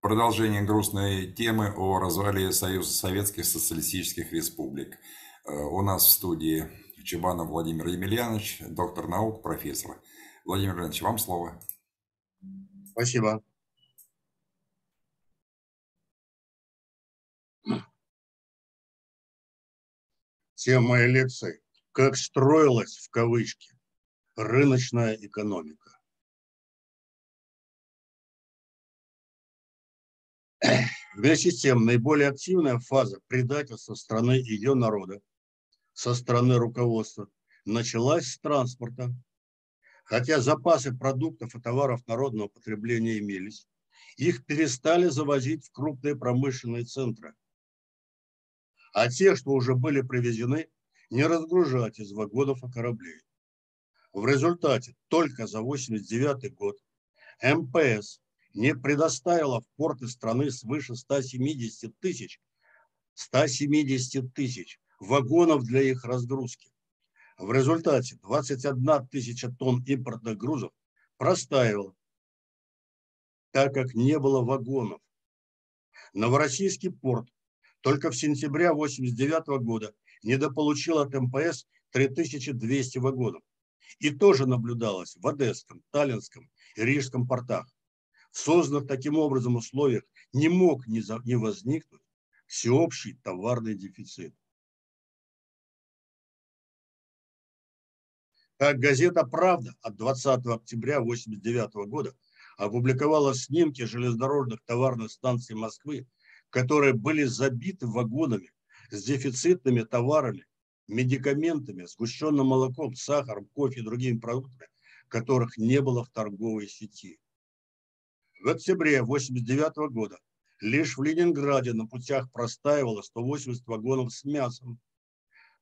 Продолжение грустной темы о развале Союза Советских Социалистических Республик. Э, у нас в студии Чебанов Владимир Емельянович, доктор наук, профессор. Владимир Иванович, вам слово. Спасибо. Тема моей лекции «Как строилась в кавычки рыночная экономика». Вместе с тем, наиболее активная фаза предательства страны и ее народа со стороны руководства началась с транспорта. Хотя запасы продуктов и товаров народного потребления имелись, их перестали завозить в крупные промышленные центры. А те, что уже были привезены, не разгружать из вагонов и кораблей. В результате только за 1989 год МПС не предоставила в порты страны свыше 170 тысяч, 170 тысяч вагонов для их разгрузки. В результате 21 тысяча тонн импортных грузов простаивала, так как не было вагонов. Новороссийский порт только в сентябре 1989 года недополучил от МПС 3200 вагонов. И тоже наблюдалось в Одесском, Таллинском и Рижском портах созданных таким образом условиях не мог не, за, не возникнуть всеобщий товарный дефицит. Как газета «Правда» от 20 октября 1989 года опубликовала снимки железнодорожных товарных станций Москвы, которые были забиты вагонами с дефицитными товарами, медикаментами, сгущенным молоком, сахаром, кофе и другими продуктами, которых не было в торговой сети. В октябре 1989 года лишь в Ленинграде на путях простаивало 180 вагонов с мясом,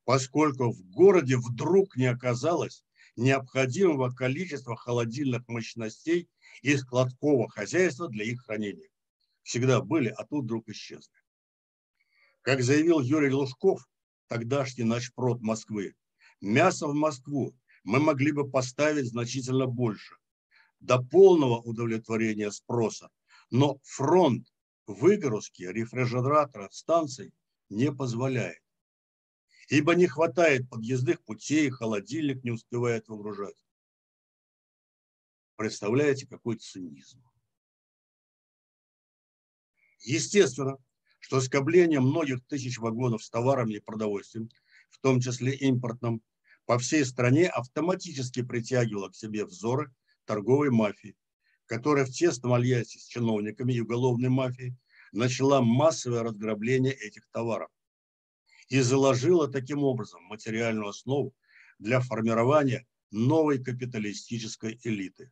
поскольку в городе вдруг не оказалось необходимого количества холодильных мощностей и складского хозяйства для их хранения. Всегда были, а тут вдруг исчезли. Как заявил Юрий Лужков, тогдашний начпрод Москвы, мясо в Москву мы могли бы поставить значительно больше, до полного удовлетворения спроса, но фронт выгрузки рефрижераторов станций не позволяет. Ибо не хватает подъездных путей, холодильник не успевает выгружать. Представляете, какой цинизм. Естественно, что скобление многих тысяч вагонов с товарами и продовольствием, в том числе импортным, по всей стране автоматически притягивало к себе взоры торговой мафии, которая в тесном альянсе с чиновниками и уголовной мафией начала массовое разграбление этих товаров и заложила таким образом материальную основу для формирования новой капиталистической элиты.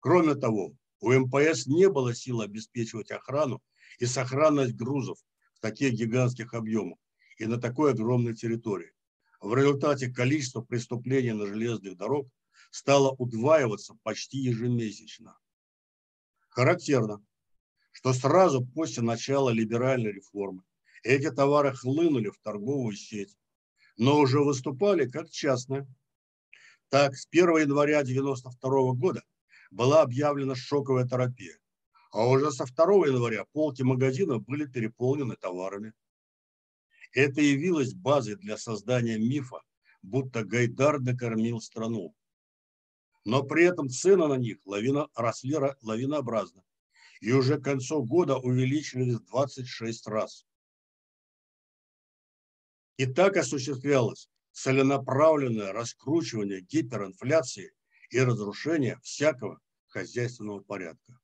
Кроме того, у МПС не было сил обеспечивать охрану и сохранность грузов в таких гигантских объемах и на такой огромной территории. В результате количество преступлений на железных дорогах стало удваиваться почти ежемесячно. Характерно, что сразу после начала либеральной реформы эти товары хлынули в торговую сеть, но уже выступали как частные. Так, с 1 января 1992 года была объявлена шоковая терапия, а уже со 2 января полки магазинов были переполнены товарами. Это явилось базой для создания мифа, будто Гайдар докормил страну но при этом цены на них лавина, росли лавинообразно и уже к концу года увеличились в 26 раз. И так осуществлялось целенаправленное раскручивание гиперинфляции и разрушение всякого хозяйственного порядка.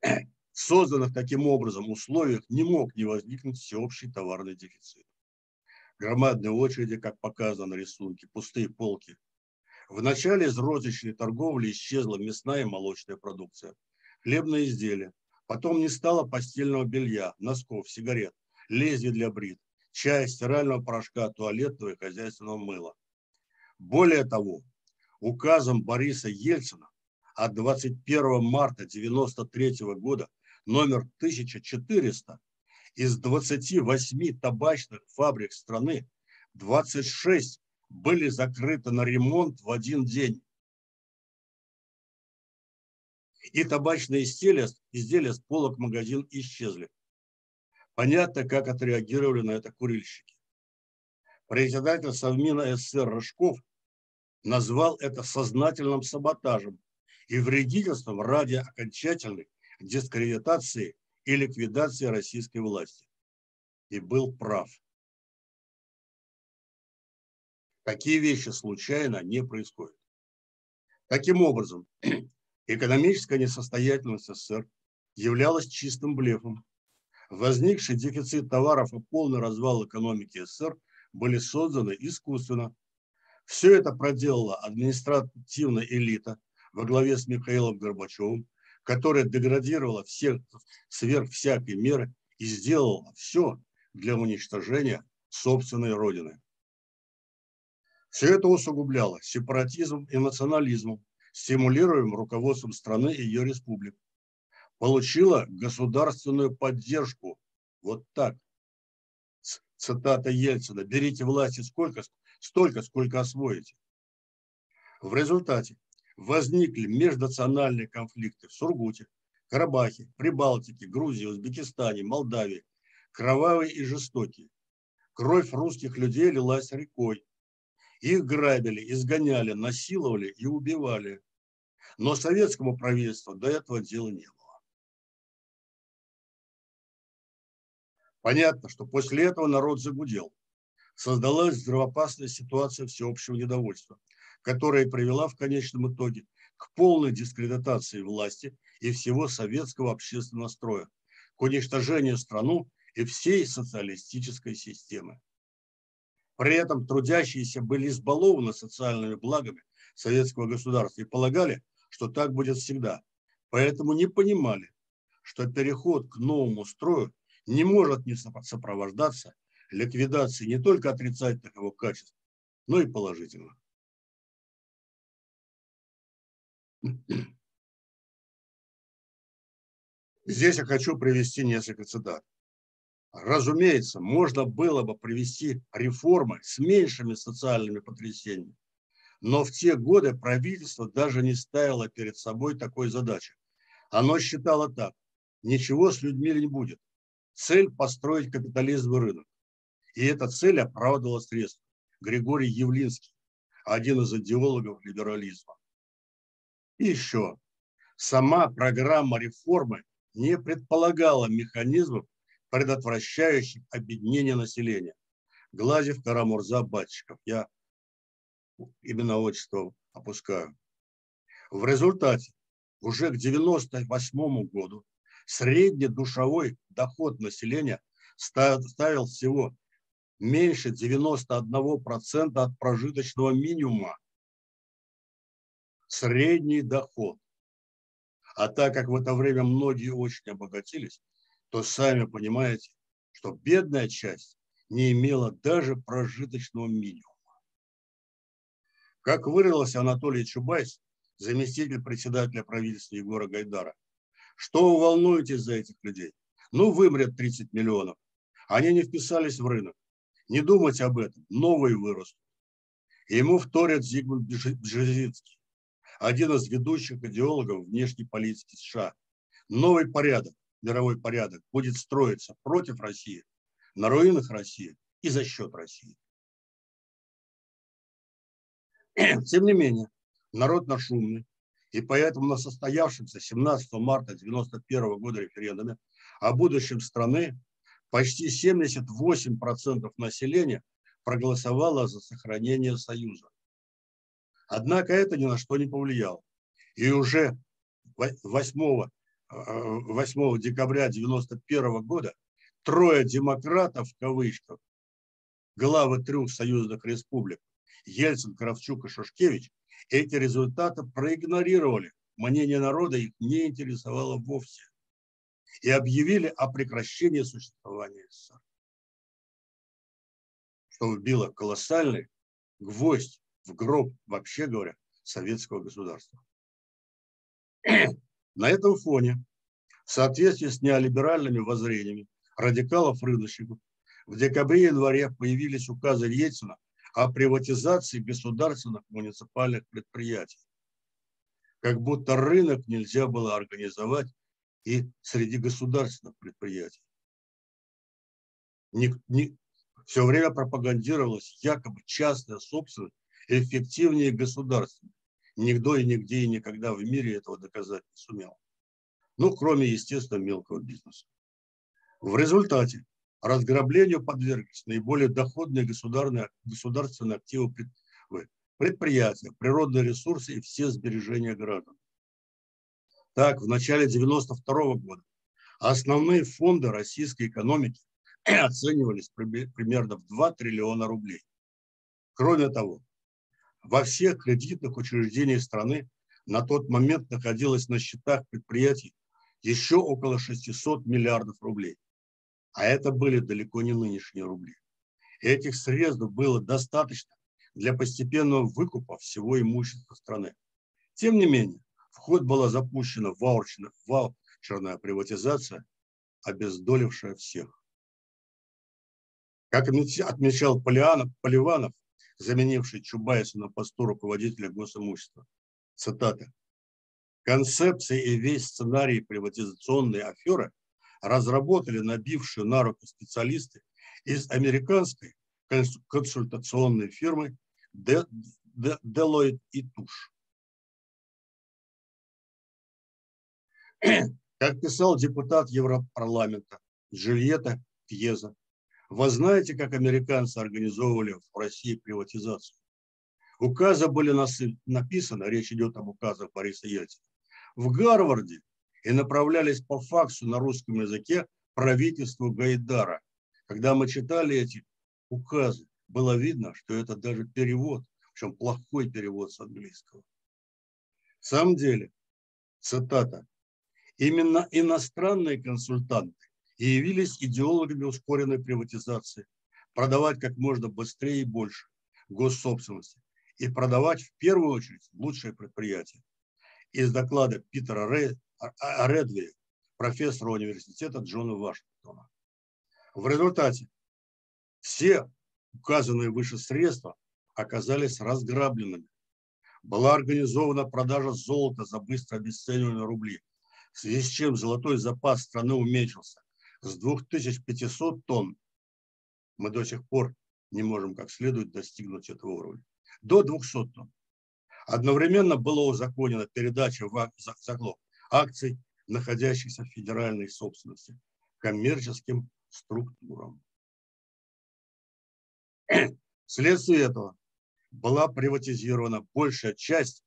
В созданных таким образом условиях не мог не возникнуть всеобщий товарный дефицит. Громадные очереди, как показано на рисунке, пустые полки, в начале из розничной торговли исчезла мясная и молочная продукция, хлебные изделия. Потом не стало постельного белья, носков, сигарет, лезвий для брит, чая, стирального порошка, туалетного и хозяйственного мыла. Более того, указом Бориса Ельцина от 21 марта 1993 года номер 1400 из 28 табачных фабрик страны 26 были закрыты на ремонт в один день. И табачные изделия, изделия с полок магазин исчезли. Понятно, как отреагировали на это курильщики. Председатель Совмина СССР Рыжков назвал это сознательным саботажем и вредительством ради окончательной дискредитации и ликвидации российской власти. И был прав. Такие вещи случайно не происходят. Таким образом, экономическая несостоятельность СССР являлась чистым блефом. Возникший дефицит товаров и полный развал экономики СССР были созданы искусственно. Все это проделала административная элита во главе с Михаилом Горбачевым, которая деградировала всех сверх всякой меры и сделала все для уничтожения собственной родины. Все это усугубляло сепаратизм и национализмом, стимулируемым руководством страны и ее республик. Получила государственную поддержку. Вот так. Цитата Ельцина. Берите власти сколько, столько, сколько освоите. В результате возникли межнациональные конфликты в Сургуте, Карабахе, Прибалтике, Грузии, Узбекистане, Молдавии, кровавые и жестокие. Кровь русских людей лилась рекой. Их грабили, изгоняли, насиловали и убивали. Но советскому правительству до этого дела не было. Понятно, что после этого народ загудел. Создалась взрывоопасная ситуация всеобщего недовольства, которая привела в конечном итоге к полной дискредитации власти и всего советского общественного строя, к уничтожению страну и всей социалистической системы. При этом трудящиеся были избалованы социальными благами советского государства и полагали, что так будет всегда. Поэтому не понимали, что переход к новому строю не может не сопровождаться ликвидацией не только отрицательных его качеств, но и положительных. Здесь я хочу привести несколько цитат. Разумеется, можно было бы провести реформы с меньшими социальными потрясениями, но в те годы правительство даже не ставило перед собой такой задачи. Оно считало так, ничего с людьми не будет. Цель – построить капитализм рынок. И эта цель оправдывала средства. Григорий Явлинский, один из идеологов либерализма. И еще, сама программа реформы не предполагала механизмов, предотвращающих объединение населения. Глазев, Карамурза, Батчиков. Я именно отчество опускаю. В результате уже к 98 году средний душевой доход населения ставил всего меньше 91% от прожиточного минимума. Средний доход. А так как в это время многие очень обогатились, то сами понимаете, что бедная часть не имела даже прожиточного минимума. Как выразился Анатолий Чубайс, заместитель председателя правительства Егора Гайдара, что вы волнуетесь за этих людей? Ну, вымрет 30 миллионов. Они не вписались в рынок. Не думайте об этом, новые вырастут. Ему вторят Зигмунд Бжезинский, один из ведущих идеологов внешней политики США. Новый порядок, мировой порядок, будет строиться против России, на руинах России и за счет России. Тем не менее, народ наш умный, и поэтому на состоявшемся 17 марта 1991 года референдуме о будущем страны почти 78% населения проголосовало за сохранение Союза. Однако это ни на что не повлияло. И уже 8, 8 э, декабря 1991 года трое демократов, в кавычках, главы трех союзных республик, Ельцин, Кравчук и Шушкевич, эти результаты проигнорировали. Мнение народа их не интересовало вовсе. И объявили о прекращении существования СССР. Что вбило колоссальный гвоздь в гроб, вообще говоря, советского государства. На этом фоне, в соответствии с неолиберальными воззрениями радикалов-рыночников, в декабре-январе появились указы Ельцина о приватизации государственных муниципальных предприятий. как будто рынок нельзя было организовать и среди государственных предприятий. Не, не, все время пропагандировалась якобы частная собственность эффективнее государственной. Никто и нигде и никогда в мире этого доказать не сумел. Ну, кроме, естественно, мелкого бизнеса. В результате разграблению подверглись наиболее доходные государственные, государственные активы предприятия, природные ресурсы и все сбережения граждан. Так, в начале 92 года основные фонды российской экономики оценивались примерно в 2 триллиона рублей. Кроме того, во всех кредитных учреждениях страны на тот момент находилось на счетах предприятий еще около 600 миллиардов рублей. А это были далеко не нынешние рубли. Этих средств было достаточно для постепенного выкупа всего имущества страны. Тем не менее, в ход была запущена ваучерная, приватизация, обездолившая всех. Как отмечал Поливанов, заменивший Чубайса на посту руководителя госимущества, цитата, «Концепция и весь сценарий приватизационной аферы разработали набившие на руку специалисты из американской консультационной фирмы Deloitte и Туш. Как писал депутат Европарламента Джульетта Пьеза, вы знаете, как американцы организовывали в России приватизацию? Указы были написаны, речь идет об указах Бориса Ельцина, в Гарварде и направлялись по факсу на русском языке правительству Гайдара. Когда мы читали эти указы, было видно, что это даже перевод, причем плохой перевод с английского. В самом деле, цитата, именно иностранные консультанты и явились идеологами ускоренной приватизации, продавать как можно быстрее и больше госсобственности и продавать в первую очередь лучшие предприятия. Из доклада Питера Редли, профессора университета Джона Вашингтона. В результате все указанные выше средства оказались разграбленными. Была организована продажа золота за быстро обесценивание рубли, в связи с чем золотой запас страны уменьшился с 2500 тонн мы до сих пор не можем как следует достигнуть этого уровня. До 200 тонн. Одновременно была узаконена передача в заглох акций, находящихся в федеральной собственности, коммерческим структурам. Вследствие этого была приватизирована большая часть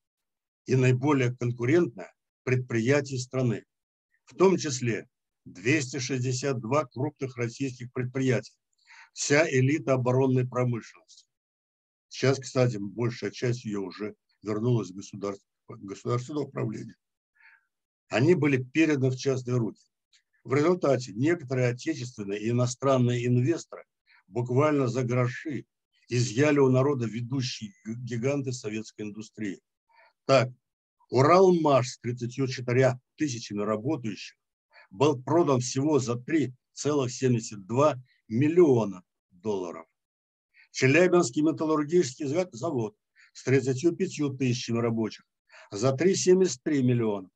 и наиболее конкурентная предприятий страны, в том числе 262 крупных российских предприятий, вся элита оборонной промышленности. Сейчас, кстати, большая часть ее уже вернулась в государство, государственное управление. Они были переданы в частные руки. В результате некоторые отечественные и иностранные инвесторы буквально за гроши изъяли у народа ведущие гиганты советской индустрии. Так, Уралмаш с 34 тысячами работающих был продан всего за 3,72 миллиона долларов. Челябинский металлургический завод с 35 тысячами рабочих за 3,73 миллиона.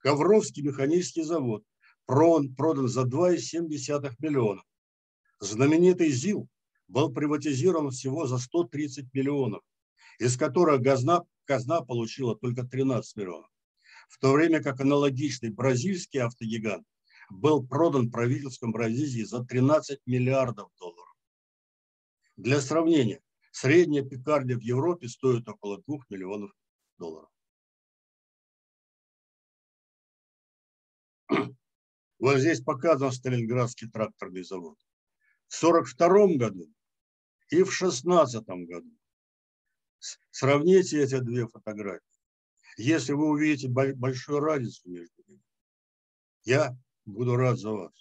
Ковровский механический завод продан за 2,7 миллиона. Знаменитый ЗИЛ был приватизирован всего за 130 миллионов, из которых казна, казна получила только 13 миллионов в то время как аналогичный бразильский автогигант был продан правительством Бразилии за 13 миллиардов долларов. Для сравнения, средняя пекарня в Европе стоит около 2 миллионов долларов. Вот здесь показан Сталинградский тракторный завод. В 1942 году и в 1916 году. Сравните эти две фотографии. Если вы увидите большую разницу между ними, я буду рад за вас.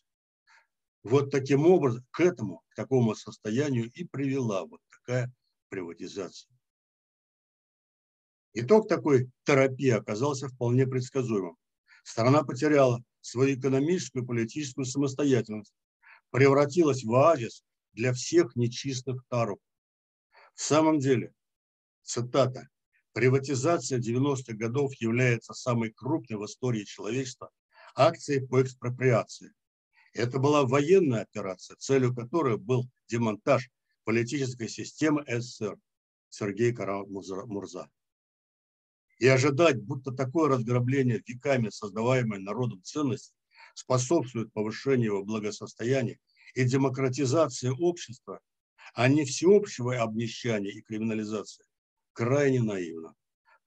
Вот таким образом, к этому, к такому состоянию и привела вот такая приватизация. Итог такой терапии оказался вполне предсказуемым. Страна потеряла свою экономическую и политическую самостоятельность, превратилась в оазис для всех нечистых таров. В самом деле, цитата, Приватизация 90-х годов является самой крупной в истории человечества акцией по экспроприации. Это была военная операция, целью которой был демонтаж политической системы СССР Сергей Карамурза. И ожидать, будто такое разграбление веками создаваемой народом ценности способствует повышению его благосостояния и демократизации общества, а не всеобщего обнищания и криминализации, крайне наивно.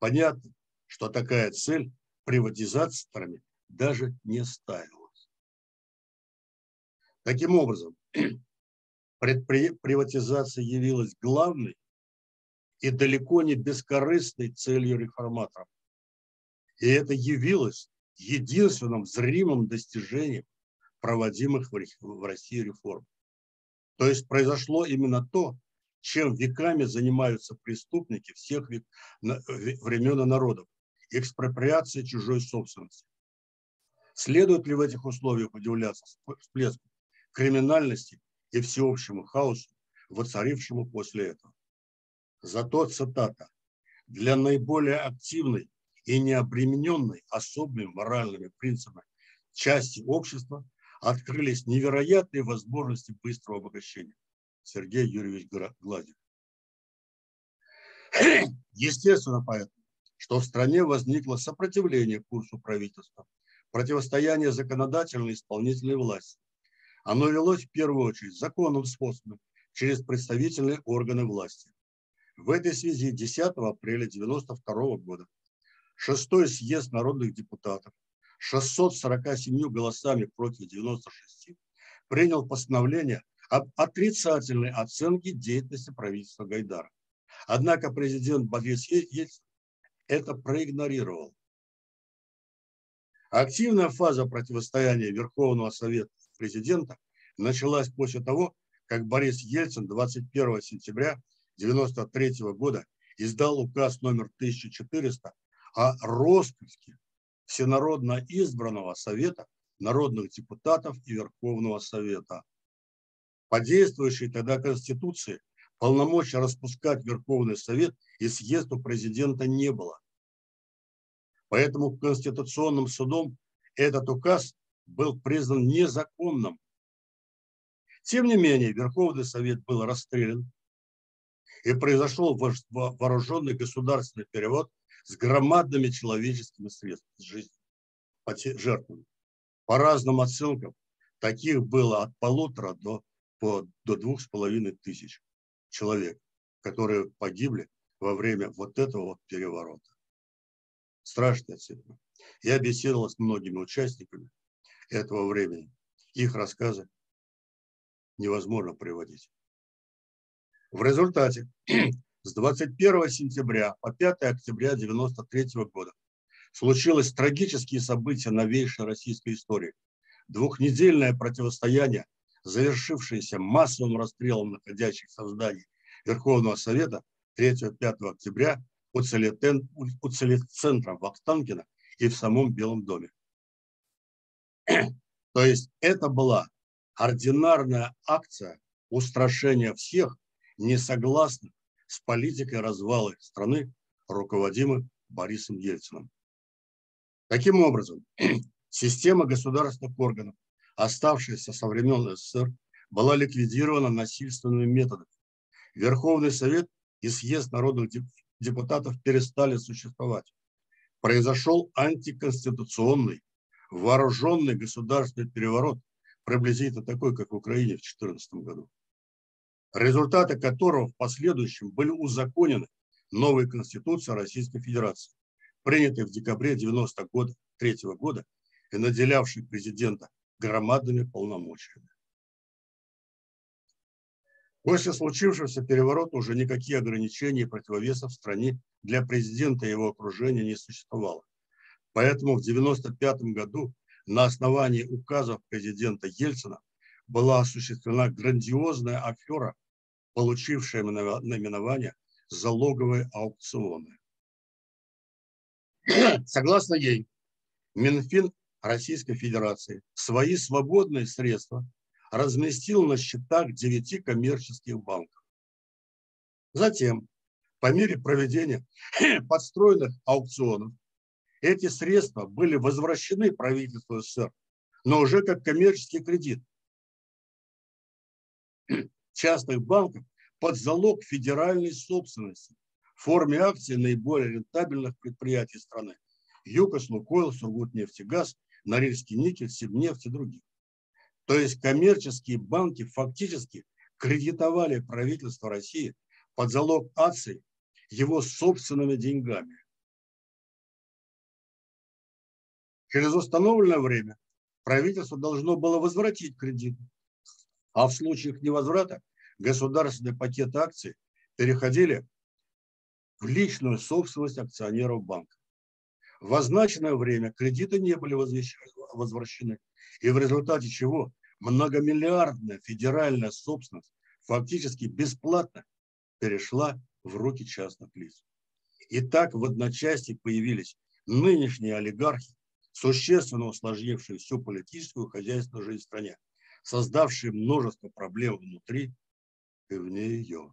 Понятно, что такая цель приватизаторами даже не ставилась. Таким образом, приватизация явилась главной и далеко не бескорыстной целью реформаторов. И это явилось единственным зримым достижением проводимых в России реформ. То есть произошло именно то, чем веками занимаются преступники всех времен и народов – экспроприация чужой собственности. Следует ли в этих условиях удивляться всплеску криминальности и всеобщему хаосу, воцарившему после этого? Зато цитата «Для наиболее активной и необремененной особыми моральными принципами части общества открылись невероятные возможности быстрого обогащения. Сергей Юрьевич Гладев. Естественно, поэтому, что в стране возникло сопротивление курсу правительства, противостояние законодательной и исполнительной власти. Оно велось в первую очередь законным способом, через представительные органы власти. В этой связи 10 апреля 1992 года шестой съезд народных депутатов 647 голосами против 96 принял постановление об отрицательной оценке деятельности правительства Гайдара. Однако президент Борис Ельцин это проигнорировал. Активная фаза противостояния Верховного Совета президента началась после того, как Борис Ельцин 21 сентября 1993 года издал указ номер 1400 о распуске Всенародно избранного Совета народных депутатов и Верховного Совета. По действующей тогда Конституции полномочия распускать Верховный Совет и съезд у президента не было. Поэтому Конституционным судом этот указ был признан незаконным. Тем не менее, Верховный Совет был расстрелян, и произошел вооруженный государственный перевод с громадными человеческими средствами, жертвами. По разным оценкам, таких было от полутора до, по, до двух с половиной тысяч человек, которые погибли во время вот этого вот переворота. Страшная цифра. Я беседовал с многими участниками этого времени. Их рассказы невозможно приводить. В результате с 21 сентября по 5 октября 1993 года случилось трагические события новейшей российской истории. Двухнедельное противостояние, завершившееся массовым расстрелом находящихся в здании Верховного Совета 3-5 октября у телецентра Вахтанкина и в самом Белом доме. То есть это была ординарная акция устрашения всех, не согласны с политикой развала страны, руководимой Борисом Ельциным. Таким образом, система государственных органов, оставшаяся со времен СССР, была ликвидирована насильственными методами. Верховный Совет и съезд народных депутатов перестали существовать. Произошел антиконституционный, вооруженный государственный переворот, приблизительно такой, как в Украине в 2014 году результаты которого в последующем были узаконены новой Конституцией Российской Федерации, принятой в декабре 1993 года и наделявшей президента громадными полномочиями. После случившегося переворота уже никакие ограничения и противовесов в стране для президента и его окружения не существовало. Поэтому в 1995 году на основании указов президента Ельцина была осуществлена грандиозная афера, получившая наименование «залоговые аукционы». Согласно ей, Минфин Российской Федерации свои свободные средства разместил на счетах девяти коммерческих банков. Затем По мере проведения подстроенных аукционов эти средства были возвращены правительству СССР, но уже как коммерческий кредит частных банков под залог федеральной собственности в форме акций наиболее рентабельных предприятий страны. ЮКОС, Лукойл, Сургутнефтегаз, Норильский никель, Сибнефть и других. То есть коммерческие банки фактически кредитовали правительство России под залог акций его собственными деньгами. Через установленное время правительство должно было возвратить кредит, а в случаях невозврата государственный пакет акций переходили в личную собственность акционеров банка. В означенное время кредиты не были возвращены, и в результате чего многомиллиардная федеральная собственность фактически бесплатно перешла в руки частных лиц. И так в одночасье появились нынешние олигархи, существенно усложнившие всю политическую и хозяйственную жизнь в стране, создавшие множество проблем внутри и вне ее.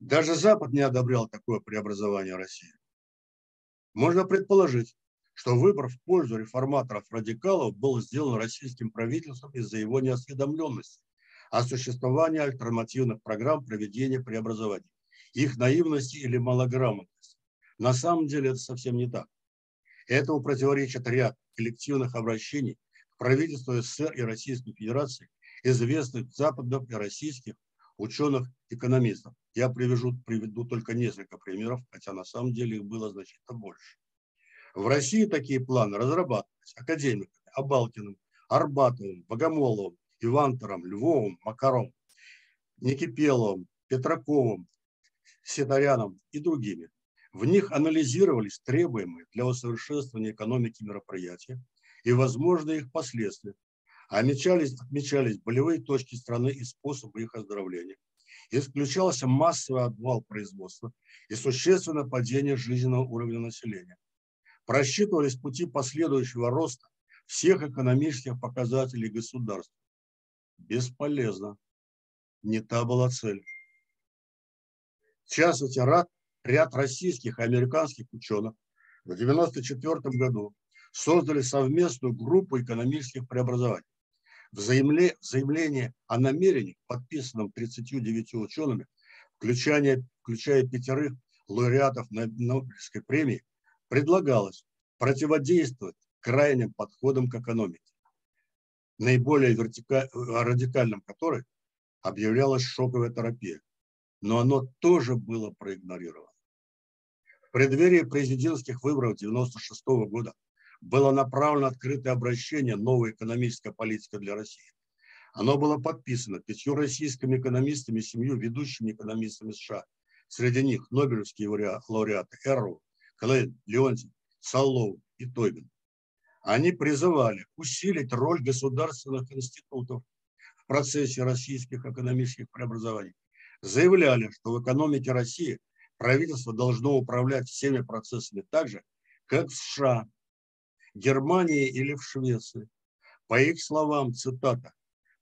Даже Запад не одобрял такое преобразование России. Можно предположить, что выбор в пользу реформаторов-радикалов был сделан российским правительством из-за его неосведомленности о существовании альтернативных программ проведения преобразований, их наивности или малограмотности. На самом деле это совсем не так. Этому противоречит ряд коллективных обращений к правительству СССР и Российской Федерации, известных западных и российских ученых-экономистов. Я привяжу, приведу только несколько примеров, хотя на самом деле их было значительно больше. В России такие планы разрабатывались академиками Абалкиным, Арбатовым, Богомоловым, Ивантером, Львовым, Макаром, Никипеловым, Петраковым, Сетаряном и другими. В них анализировались требуемые для усовершенствования экономики мероприятия и возможные их последствия. Отмечались, отмечались болевые точки страны и способы их оздоровления. Исключался массовый обвал производства и существенное падение жизненного уровня населения просчитывались пути последующего роста всех экономических показателей государства. Бесполезно. Не та была цель. В частности, ряд российских и американских ученых в 1994 году создали совместную группу экономических преобразований. В заявлении о намерении, подписанном 39 учеными, включая, включая пятерых лауреатов Нобелевской премии, предлагалось противодействовать крайним подходам к экономике, наиболее вертика... радикальным которой объявлялась шоковая терапия. Но оно тоже было проигнорировано. В преддверии президентских выборов 1996 года было направлено открытое обращение «Новая экономическая политика для России». Оно было подписано пятью российскими экономистами семью ведущими экономистами США. Среди них Нобелевские лауреаты Эрроу, Клейн, Леонтий, Солов и Тойбин. Они призывали усилить роль государственных институтов в процессе российских экономических преобразований. Заявляли, что в экономике России правительство должно управлять всеми процессами так же, как в США, Германии или в Швеции. По их словам, цитата,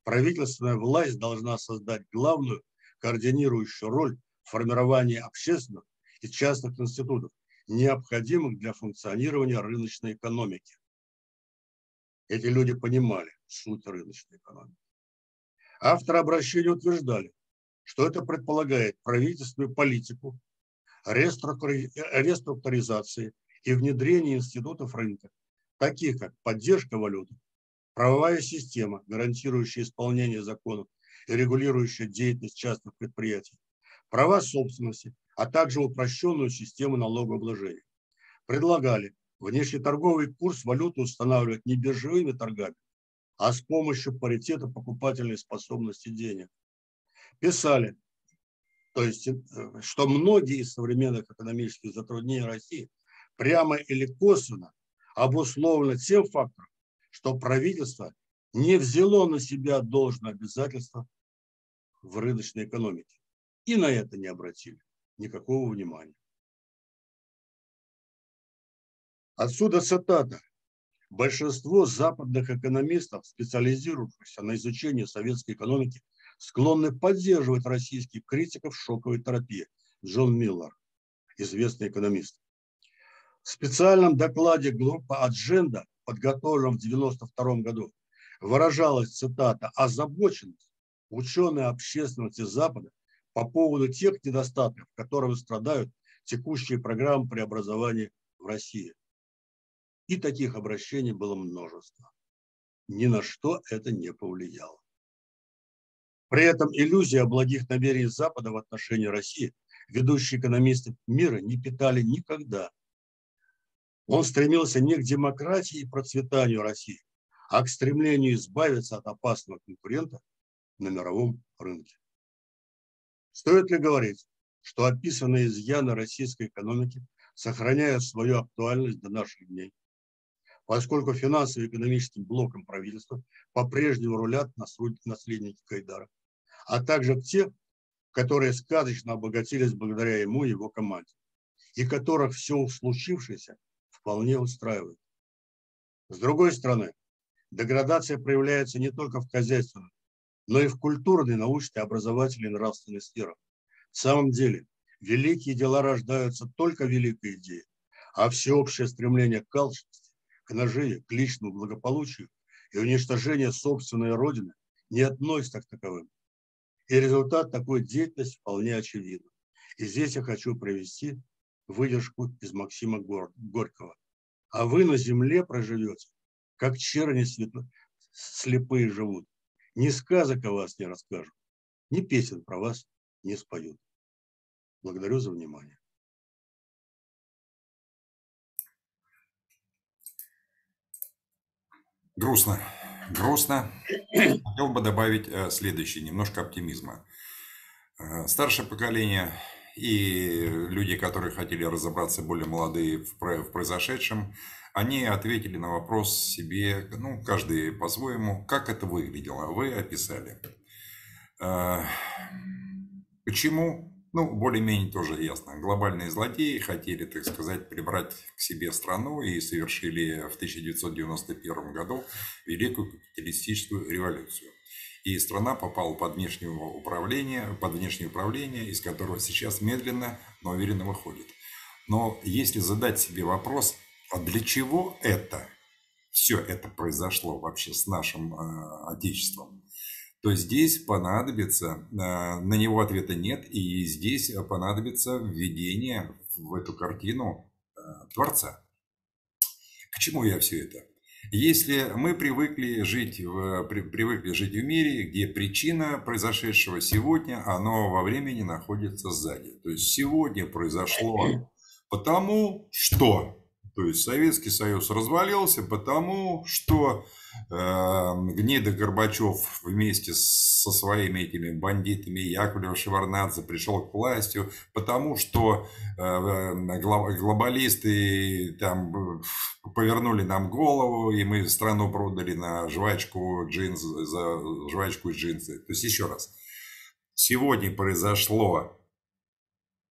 правительственная власть должна создать главную координирующую роль в формировании общественных и частных институтов, необходимых для функционирования рыночной экономики. Эти люди понимали суть рыночной экономики. Авторы обращения утверждали, что это предполагает правительственную политику реструктуризации и внедрения институтов рынка, таких как поддержка валюты, правовая система, гарантирующая исполнение законов и регулирующая деятельность частных предприятий, права собственности, а также упрощенную систему налогообложения. Предлагали внешнеторговый курс валюты устанавливать не биржевыми торгами, а с помощью паритета покупательной способности денег. Писали, то есть, э, что многие из современных экономических затруднений России прямо или косвенно обусловлены тем фактором, что правительство не взяло на себя должное обязательство в рыночной экономике и на это не обратили никакого внимания. Отсюда цитата. Большинство западных экономистов, специализирующихся на изучении советской экономики, склонны поддерживать российских критиков шоковой терапии. Джон Миллер, известный экономист. В специальном докладе группы «Адженда», подготовленном в 1992 году, выражалась цитата «озабоченность ученой общественности Запада по поводу тех недостатков, которыми страдают текущие программы преобразования в России». И таких обращений было множество. Ни на что это не повлияло. При этом иллюзия о благих намерениях Запада в отношении России ведущие экономисты мира не питали никогда. Он стремился не к демократии и процветанию России, а к стремлению избавиться от опасного конкурента на мировом рынке. Стоит ли говорить, что описанные изъяны российской экономики сохраняют свою актуальность до наших дней? поскольку финансово-экономическим блоком правительства по-прежнему рулят наследники Кайдара, а также те, которые сказочно обогатились благодаря ему и его команде, и которых все случившееся вполне устраивает. С другой стороны, деградация проявляется не только в хозяйственной, но и в культурной, научной, образовательной нравственной сферах. В самом деле, великие дела рождаются только великой идеей, а всеобщее стремление к алчности к наживе, к личному благополучию и уничтожение собственной родины не относится к таковым. И результат такой деятельности вполне очевиден. И здесь я хочу провести выдержку из Максима Горького. А вы на земле проживете, как черни слепые живут. Ни сказок о вас не расскажут, ни песен про вас не споют. Благодарю за внимание. Грустно. Грустно. Хотел бы добавить э, следующее, немножко оптимизма. Э, старшее поколение и люди, которые хотели разобраться, более молодые в произошедшем, они ответили на вопрос себе, ну, каждый по-своему, как это выглядело. Вы описали. Э, почему ну, более-менее тоже ясно. Глобальные злодеи хотели, так сказать, прибрать к себе страну и совершили в 1991 году Великую капиталистическую революцию. И страна попала под внешнее управление, под внешнее управление, из которого сейчас медленно, но уверенно выходит. Но если задать себе вопрос, а для чего это, все это произошло вообще с нашим э, Отечеством, то здесь понадобится, а, на него ответа нет, и здесь понадобится введение в эту картину а, Творца. К чему я все это? Если мы привыкли жить, в, привыкли жить в мире, где причина произошедшего сегодня, оно во времени находится сзади. То есть сегодня произошло потому, что то есть Советский Союз развалился потому, что э, гнида Горбачев вместе со своими этими бандитами Яковлев Шеварнадзе пришел к власти, потому что э, глобалисты там повернули нам голову, и мы страну продали на жвачку джинс, за жвачку джинсы. То есть еще раз, сегодня произошло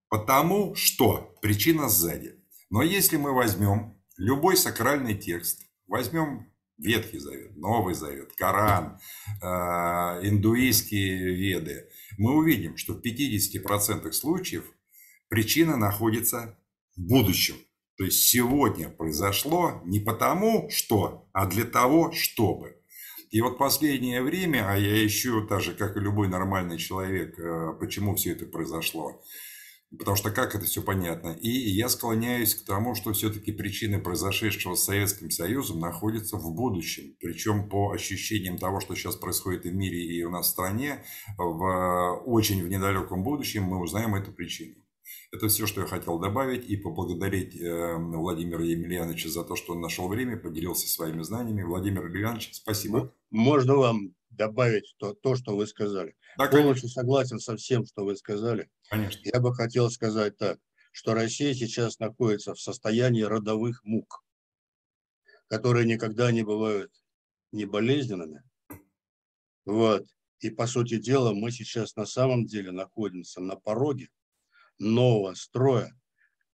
потому, что причина сзади. Но если мы возьмем любой сакральный текст, возьмем Ветхий Завет, Новый Завет, Коран, э, индуистские веды, мы увидим, что в 50% случаев причина находится в будущем. То есть сегодня произошло не потому, что, а для того, чтобы. И вот последнее время, а я ищу, так же, как и любой нормальный человек, э, почему все это произошло, Потому что как это все понятно. И я склоняюсь к тому, что все-таки причины произошедшего с Советским Союзом находятся в будущем. Причем по ощущениям того, что сейчас происходит и в мире, и у нас в стране, в очень в недалеком будущем мы узнаем эту причину. Это все, что я хотел добавить, и поблагодарить э, Владимира Емельяновича за то, что он нашел время, поделился своими знаниями. Владимир Емельянович, спасибо. Можно вам добавить то, то что вы сказали. Да, Полностью согласен со всем, что вы сказали. Конечно. Я бы хотел сказать так, что Россия сейчас находится в состоянии родовых мук, которые никогда не бывают не болезненными. Вот. И, по сути дела, мы сейчас на самом деле находимся на пороге нового строя,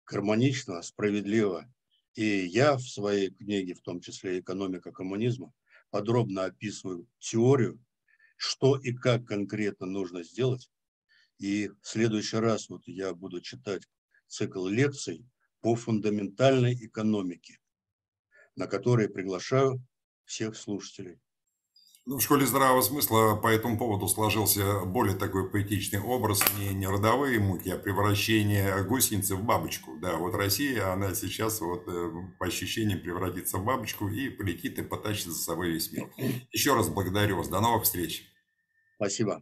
гармоничного, справедливого И я в своей книге, в том числе «Экономика коммунизма», подробно описываю теорию, что и как конкретно нужно сделать. И в следующий раз вот я буду читать цикл лекций по фундаментальной экономике, на которые приглашаю всех слушателей. Ну, в школе здравого смысла по этому поводу сложился более такой поэтичный образ, не, не родовые муки, а превращение гусеницы в бабочку. Да, вот Россия, она сейчас вот э, по ощущениям превратится в бабочку и полетит и потащит за собой весь мир. Еще раз благодарю вас. До новых встреч. Спасибо.